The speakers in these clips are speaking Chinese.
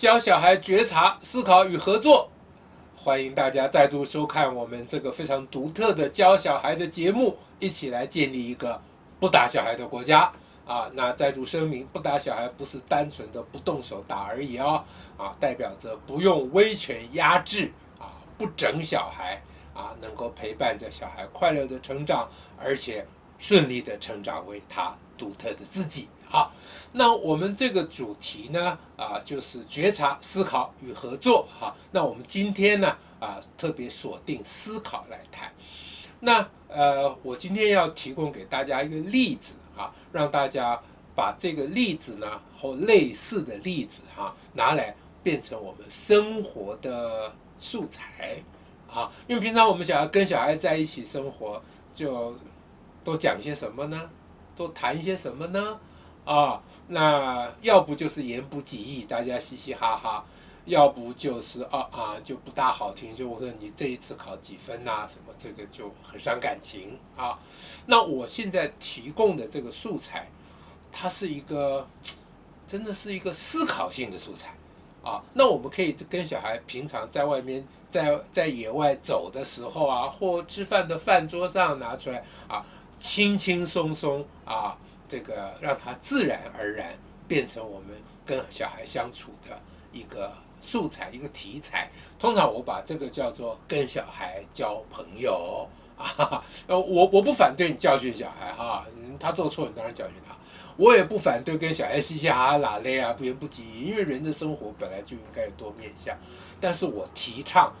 教小孩觉察、思考与合作。欢迎大家再度收看我们这个非常独特的教小孩的节目，一起来建立一个不打小孩的国家啊！那再度声明，不打小孩不是单纯的不动手打而已哦，啊，代表着不用威权压制啊，不整小孩啊，能够陪伴着小孩快乐的成长，而且顺利的成长为他独特的自己。好，那我们这个主题呢，啊，就是觉察、思考与合作。哈，那我们今天呢，啊，特别锁定思考来谈。那呃，我今天要提供给大家一个例子啊，让大家把这个例子呢，或类似的例子哈，拿来变成我们生活的素材啊。因为平常我们想要跟小孩在一起生活，就都讲一些什么呢？都谈一些什么呢？啊，那要不就是言不及义，大家嘻嘻哈哈；要不就是啊啊，就不大好听，就我说你这一次考几分呐、啊？什么这个就很伤感情啊。那我现在提供的这个素材，它是一个，真的是一个思考性的素材啊。那我们可以跟小孩平常在外面在在野外走的时候啊，或吃饭的饭桌上拿出来啊，轻轻松松啊。这个让他自然而然变成我们跟小孩相处的一个素材，一个题材。通常我把这个叫做跟小孩交朋友啊。呃，我我不反对你教训小孩哈，他做错你当然教训他。我也不反对跟小孩嘻嘻哈哈拉咧啊，不言不及，因为人的生活本来就应该有多面向。但是我提倡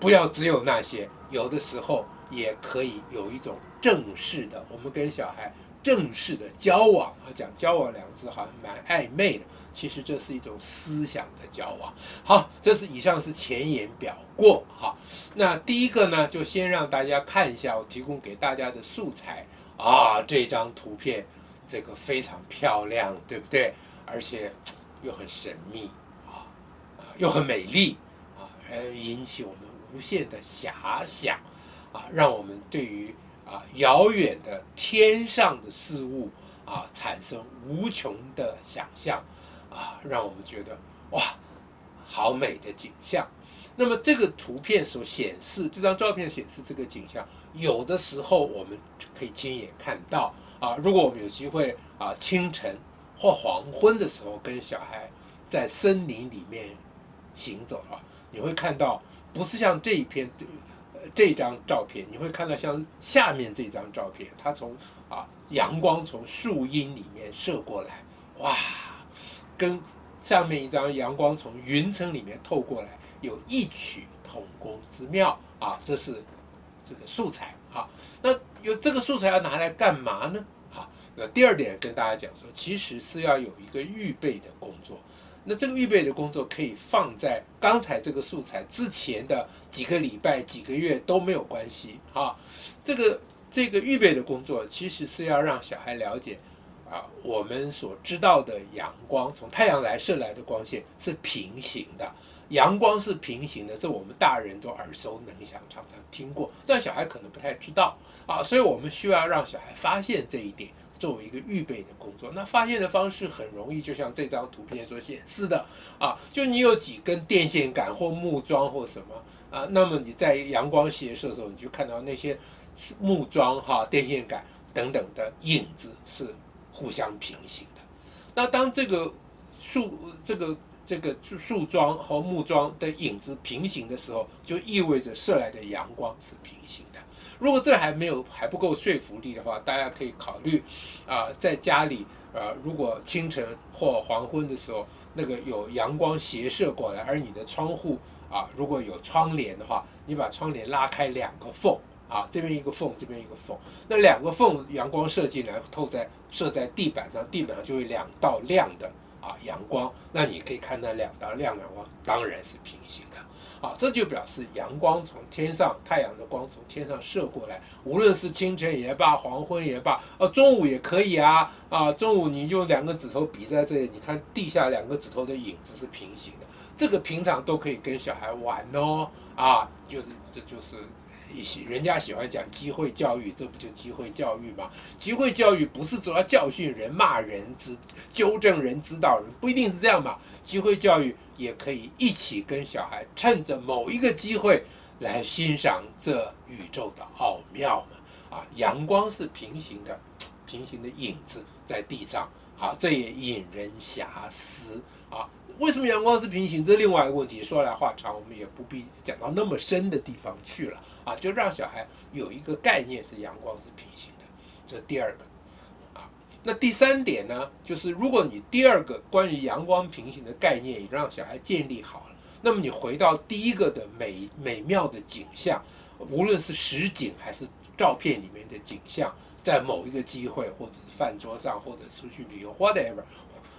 不要只有那些，有的时候也可以有一种正式的，我们跟小孩。正式的交往啊，讲交往两个字好像蛮暧昧的，其实这是一种思想的交往。好，这是以上是前言表过。好，那第一个呢，就先让大家看一下我提供给大家的素材啊，这张图片这个非常漂亮，对不对？而且又很神秘啊，啊，又很美丽啊，还引起我们无限的遐想啊，让我们对于。啊，遥远的天上的事物啊，产生无穷的想象啊，让我们觉得哇，好美的景象。那么这个图片所显示，这张照片显示这个景象，有的时候我们可以亲眼看到啊。如果我们有机会啊，清晨或黄昏的时候跟小孩在森林里面行走啊，你会看到，不是像这一篇。这张照片你会看到像下面这张照片，它从啊阳光从树荫里面射过来，哇，跟上面一张阳光从云层里面透过来有异曲同工之妙啊！这是这个素材啊。那有这个素材要拿来干嘛呢？啊，那第二点跟大家讲说，其实是要有一个预备的工作。那这个预备的工作可以放在刚才这个素材之前的几个礼拜、几个月都没有关系啊。这个这个预备的工作其实是要让小孩了解啊，我们所知道的阳光从太阳来射来的光线是平行的，阳光是平行的，这我们大人都耳熟能详，常常听过，但小孩可能不太知道啊，所以我们需要让小孩发现这一点。作为一个预备的工作，那发现的方式很容易，就像这张图片所显示的啊，就你有几根电线杆或木桩或什么啊，那么你在阳光斜射的时候，你就看到那些木桩哈、电线杆等等的影子是互相平行的。那当这个树、这个这个树桩和木桩的影子平行的时候，就意味着射来的阳光是平行。如果这还没有还不够说服力的话，大家可以考虑，啊，在家里，呃，如果清晨或黄昏的时候，那个有阳光斜射过来，而你的窗户啊，如果有窗帘的话，你把窗帘拉开两个缝，啊，这边一个缝，这边一个缝，那两个缝阳光射进来，透在射在地板上，地板上就会两道亮的。啊阳光，那你可以看那两道亮阳光，当然是平行的。啊，这就表示阳光从天上，太阳的光从天上射过来，无论是清晨也罢，黄昏也罢，啊，中午也可以啊，啊，中午你用两个指头比在这里，你看地下两个指头的影子是平行的，这个平常都可以跟小孩玩哦，啊，就是这就是人家喜欢讲机会教育，这不就机会教育吗？机会教育不是主要教训人、骂人、指纠正人、指导人，不一定是这样嘛。机会教育也可以一起跟小孩，趁着某一个机会来欣赏这宇宙的奥妙嘛。啊，阳光是平行的，平行的影子在地上，啊，这也引人遐思啊。为什么阳光是平行？这另外一个问题，说来话长，我们也不必讲到那么深的地方去了啊。就让小孩有一个概念是阳光是平行的，这是第二个啊。那第三点呢，就是如果你第二个关于阳光平行的概念也让小孩建立好了，那么你回到第一个的美美妙的景象，无论是实景还是照片里面的景象，在某一个机会，或者是饭桌上，或者出去旅游，whatever。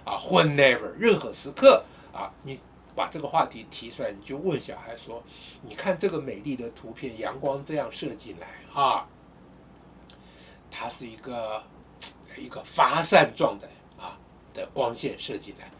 啊，whenever 任何时刻啊，你把这个话题提出来，你就问小孩说：“你看这个美丽的图片，阳光这样射进来啊，它是一个一个发散状的啊的光线射进来。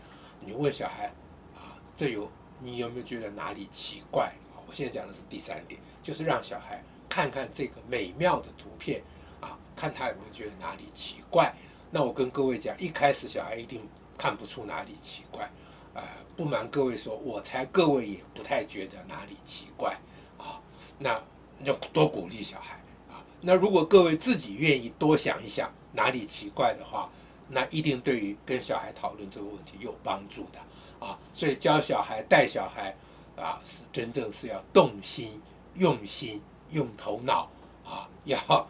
你问小孩啊，这有你有没有觉得哪里奇怪？我现在讲的是第三点，就是让小孩看看这个美妙的图片啊，看他有没有觉得哪里奇怪。那我跟各位讲，一开始小孩一定。看不出哪里奇怪，呃，不瞒各位说，我猜各位也不太觉得哪里奇怪啊。那就多鼓励小孩啊。那如果各位自己愿意多想一想哪里奇怪的话，那一定对于跟小孩讨论这个问题有帮助的啊。所以教小孩、带小孩啊，是真正是要动心、用心、用头脑，要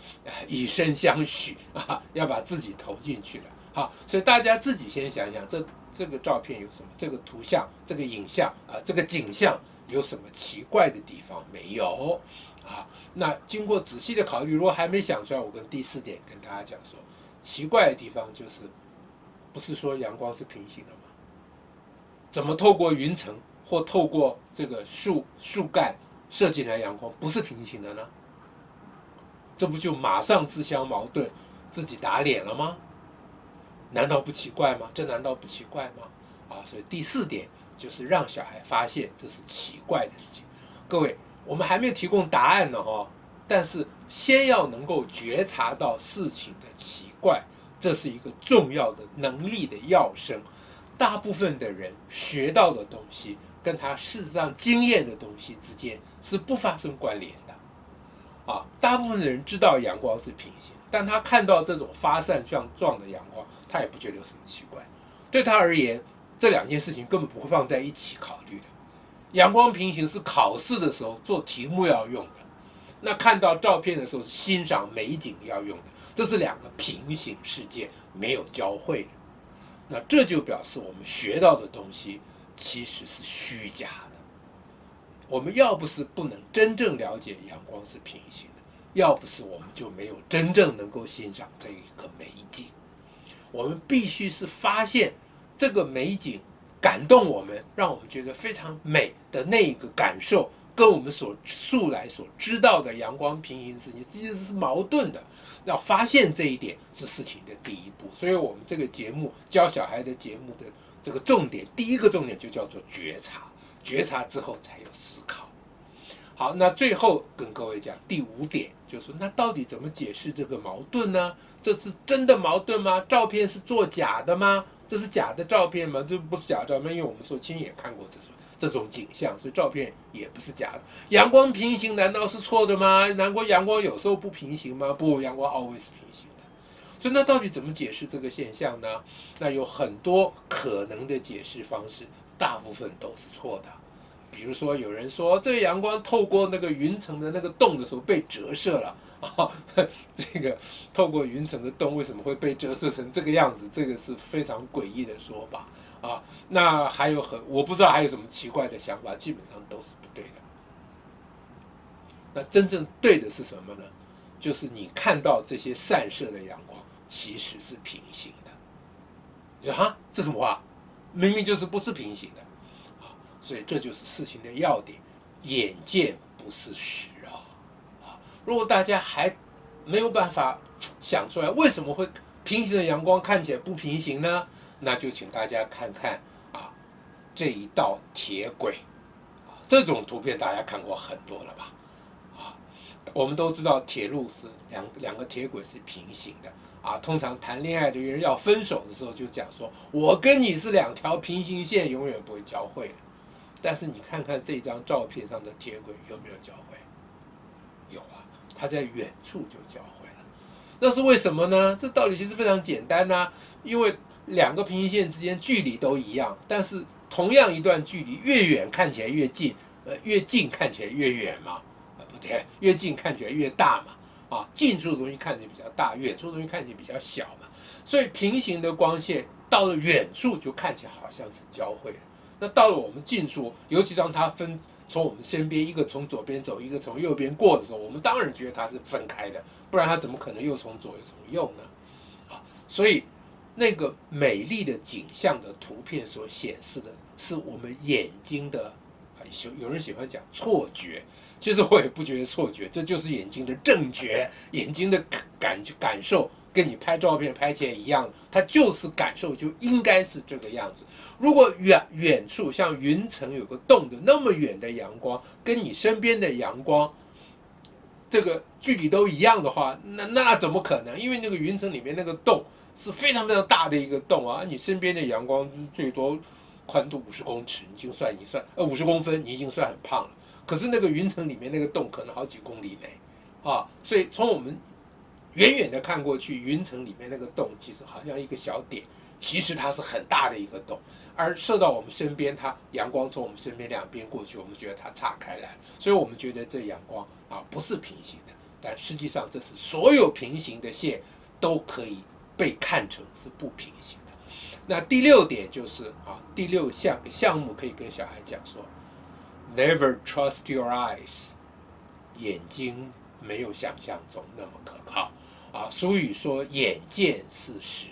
以身相许啊，要把自己投进去了。好，所以大家自己先想想，这这个照片有什么？这个图像、这个影像啊，这个景象有什么奇怪的地方没有？啊，那经过仔细的考虑，如果还没想出来，我跟第四点跟大家讲说，奇怪的地方就是，不是说阳光是平行的吗？怎么透过云层或透过这个树树干射进来阳光不是平行的呢？这不就马上自相矛盾，自己打脸了吗？难道不奇怪吗？这难道不奇怪吗？啊，所以第四点就是让小孩发现这是奇怪的事情。各位，我们还没有提供答案呢，哦，但是先要能够觉察到事情的奇怪，这是一个重要的能力的要生。大部分的人学到的东西跟他事实上经验的东西之间是不发生关联的。啊，大部分的人知道阳光是平行。但他看到这种发散像状的阳光，他也不觉得有什么奇怪。对他而言，这两件事情根本不会放在一起考虑的。阳光平行是考试的时候做题目要用的，那看到照片的时候是欣赏美景要用的，这是两个平行世界，没有交汇的。那这就表示我们学到的东西其实是虚假的。我们要不是不能真正了解阳光是平行的。要不是我们就没有真正能够欣赏这一个美景，我们必须是发现这个美景感动我们，让我们觉得非常美的那一个感受，跟我们所素来所知道的阳光平行世界其实是矛盾的。要发现这一点是事情的第一步，所以我们这个节目教小孩的节目的这个重点，第一个重点就叫做觉察，觉察之后才有思考。好，那最后跟各位讲第五点，就是那到底怎么解释这个矛盾呢？这是真的矛盾吗？照片是作假的吗？这是假的照片吗？这不是假照片，因为我们说亲眼看过这种这种景象，所以照片也不是假的。阳光平行难道是错的吗？难怪阳光有时候不平行吗？不，阳光 always 平行。所以那到底怎么解释这个现象呢？那有很多可能的解释方式，大部分都是错的。比如说，有人说这个阳光透过那个云层的那个洞的时候被折射了啊，这个透过云层的洞为什么会被折射成这个样子？这个是非常诡异的说法啊。那还有很我不知道还有什么奇怪的想法，基本上都是不对的。那真正对的是什么呢？就是你看到这些散射的阳光其实是平行的。你说哈，这什么话？明明就是不是平行的。所以这就是事情的要点，眼见不是实啊！啊，如果大家还没有办法想出来为什么会平行的阳光看起来不平行呢？那就请大家看看啊，这一道铁轨啊，这种图片大家看过很多了吧？啊，我们都知道铁路是两两个铁轨是平行的啊。通常谈恋爱的人要分手的时候就讲说，我跟你是两条平行线，永远不会交汇的。但是你看看这张照片上的铁轨有没有交汇？有啊，它在远处就交汇了。那是为什么呢？这道理其实非常简单呐，因为两个平行线之间距离都一样，但是同样一段距离，越远看起来越近，呃，越近看起来越远嘛，啊，不对，越近看起来越大嘛，啊，近处的东西看起来比较大，远处的东西看起来比较小嘛，所以平行的光线到了远处就看起来好像是交汇了。那到了我们近处，尤其当它分从我们身边，一个从左边走，一个从右边过的时候，我们当然觉得它是分开的，不然它怎么可能又从左又从右呢？啊，所以那个美丽的景象的图片所显示的是我们眼睛的，有有人喜欢讲错觉，其实我也不觉得错觉，这就是眼睛的正觉，眼睛的感感受。跟你拍照片拍起来一样，它就是感受就应该是这个样子。如果远远处像云层有个洞的那么远的阳光，跟你身边的阳光这个距离都一样的话，那那怎么可能？因为那个云层里面那个洞是非常非常大的一个洞啊，你身边的阳光最多宽度五十公尺，你已经算一算，呃五十公分，你已经算很胖了。可是那个云层里面那个洞可能好几公里内啊，所以从我们。远远的看过去，云层里面那个洞其实好像一个小点，其实它是很大的一个洞。而射到我们身边，它阳光从我们身边两边过去，我们觉得它岔开来，所以我们觉得这阳光啊不是平行的。但实际上，这是所有平行的线都可以被看成是不平行的。那第六点就是啊，第六项项目可以跟小孩讲说：Never trust your eyes，眼睛没有想象中那么可靠。啊，俗语说“眼见事实”，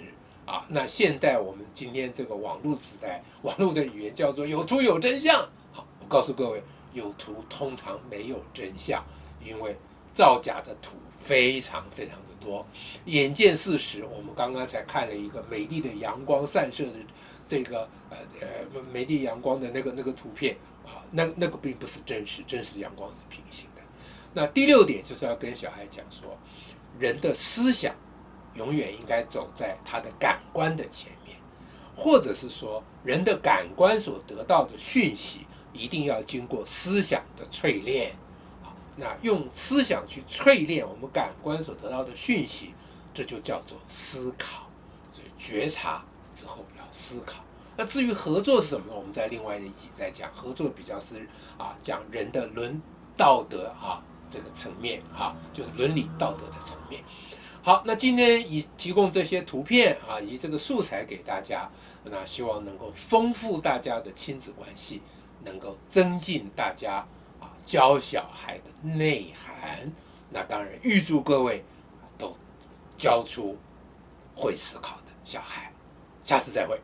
啊，那现在我们今天这个网络时代，网络的语言叫做“有图有真相”。好，我告诉各位，有图通常没有真相，因为造假的图非常非常的多。眼见事实，我们刚刚才看了一个美丽的阳光散射的这个呃呃美丽阳光的那个那个图片啊，那那个并不是真实，真实阳光是平行。那第六点就是要跟小孩讲说。人的思想永远应该走在他的感官的前面，或者是说，人的感官所得到的讯息一定要经过思想的淬炼。啊，那用思想去淬炼我们感官所得到的讯息，这就叫做思考。所以觉察之后要思考。那至于合作是什么呢？我们在另外一集再讲。合作比较是啊，讲人的伦道德啊。这个层面哈，就伦理道德的层面。好，那今天以提供这些图片啊，以这个素材给大家，那希望能够丰富大家的亲子关系，能够增进大家啊教小孩的内涵。那当然，预祝各位都教出会思考的小孩。下次再会。